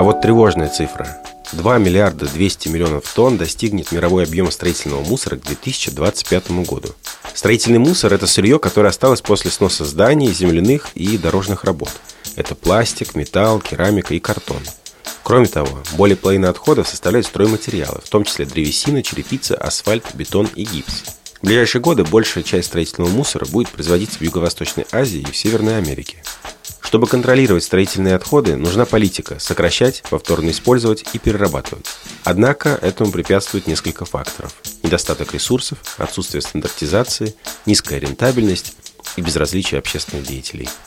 А вот тревожная цифра. 2 миллиарда 200 миллионов тонн достигнет мировой объем строительного мусора к 2025 году. Строительный мусор – это сырье, которое осталось после сноса зданий, земляных и дорожных работ. Это пластик, металл, керамика и картон. Кроме того, более половины отходов составляют стройматериалы, в том числе древесина, черепица, асфальт, бетон и гипс. В ближайшие годы большая часть строительного мусора будет производиться в Юго-Восточной Азии и в Северной Америке. Чтобы контролировать строительные отходы, нужна политика – сокращать, повторно использовать и перерабатывать. Однако этому препятствует несколько факторов. Недостаток ресурсов, отсутствие стандартизации, низкая рентабельность и безразличие общественных деятелей –